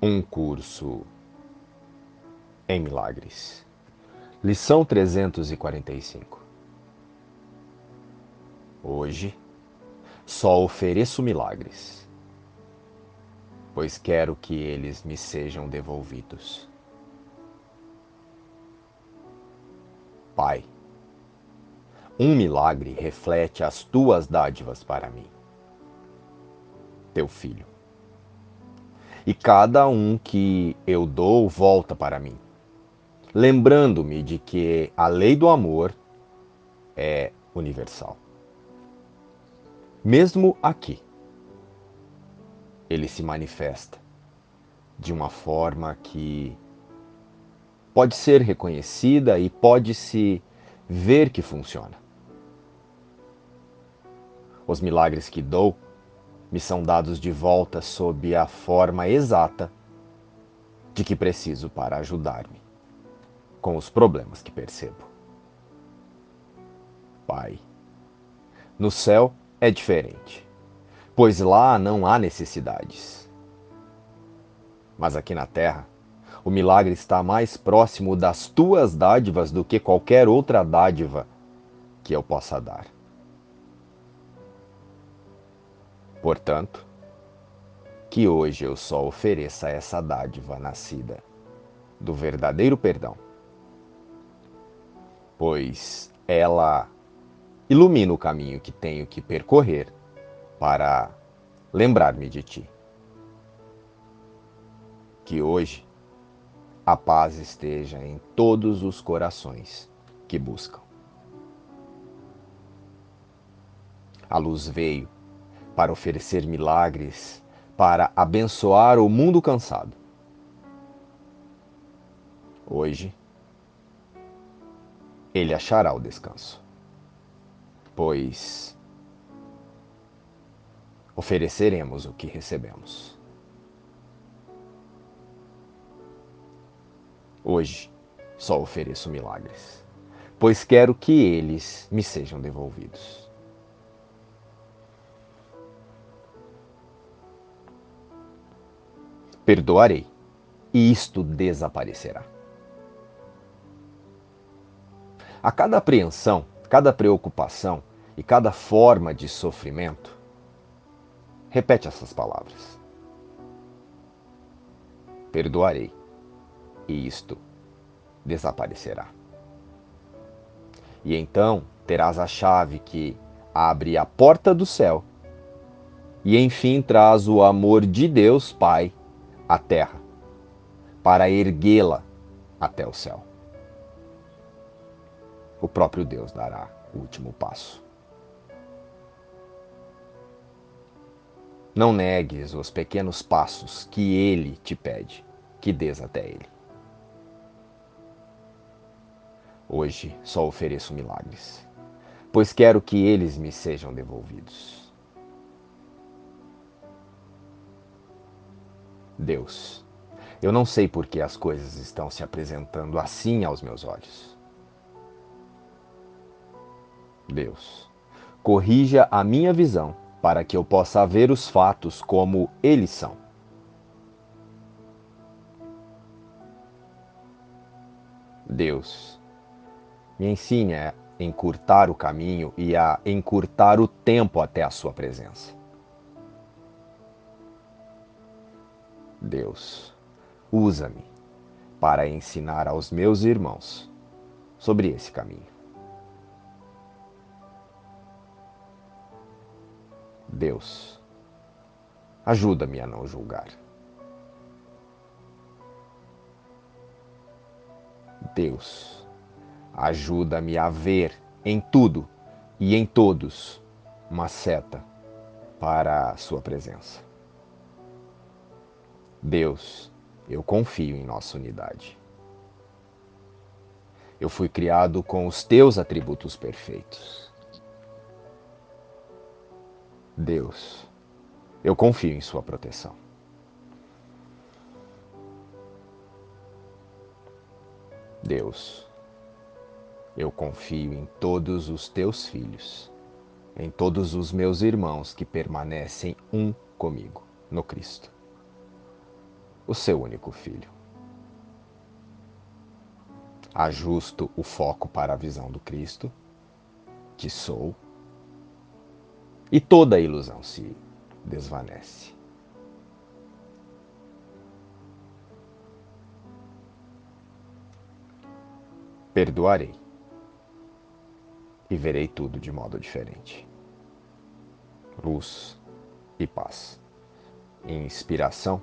Um curso em milagres. Lição 345. Hoje só ofereço milagres, pois quero que eles me sejam devolvidos. Pai, um milagre reflete as tuas dádivas para mim, teu filho e cada um que eu dou volta para mim, lembrando-me de que a lei do amor é universal. Mesmo aqui, ele se manifesta de uma forma que pode ser reconhecida e pode se ver que funciona. Os milagres que dou me são dados de volta sob a forma exata de que preciso para ajudar-me com os problemas que percebo. Pai, no céu é diferente, pois lá não há necessidades. Mas aqui na terra, o milagre está mais próximo das tuas dádivas do que qualquer outra dádiva que eu possa dar. Portanto, que hoje eu só ofereça essa dádiva nascida do verdadeiro perdão, pois ela ilumina o caminho que tenho que percorrer para lembrar-me de ti. Que hoje a paz esteja em todos os corações que buscam. A luz veio para oferecer milagres, para abençoar o mundo cansado. Hoje, ele achará o descanso, pois ofereceremos o que recebemos. Hoje só ofereço milagres, pois quero que eles me sejam devolvidos. Perdoarei, e isto desaparecerá. A cada apreensão, cada preocupação e cada forma de sofrimento, repete essas palavras. Perdoarei, e isto desaparecerá. E então terás a chave que abre a porta do céu e enfim traz o amor de Deus Pai a terra, para erguê-la até o céu. O próprio Deus dará o último passo. Não negues os pequenos passos que Ele te pede que des até Ele. Hoje só ofereço milagres, pois quero que eles me sejam devolvidos. Deus. Eu não sei por que as coisas estão se apresentando assim aos meus olhos. Deus, corrija a minha visão para que eu possa ver os fatos como eles são. Deus, me ensine a encurtar o caminho e a encurtar o tempo até a Sua presença. Deus, usa-me para ensinar aos meus irmãos sobre esse caminho. Deus, ajuda-me a não julgar. Deus, ajuda-me a ver em tudo e em todos uma seta para a Sua presença. Deus, eu confio em nossa unidade. Eu fui criado com os teus atributos perfeitos. Deus, eu confio em Sua proteção. Deus, eu confio em todos os teus filhos, em todos os meus irmãos que permanecem um comigo no Cristo. O seu único filho. Ajusto o foco para a visão do Cristo, que sou, e toda a ilusão se desvanece. Perdoarei e verei tudo de modo diferente. Luz e paz. Inspiração,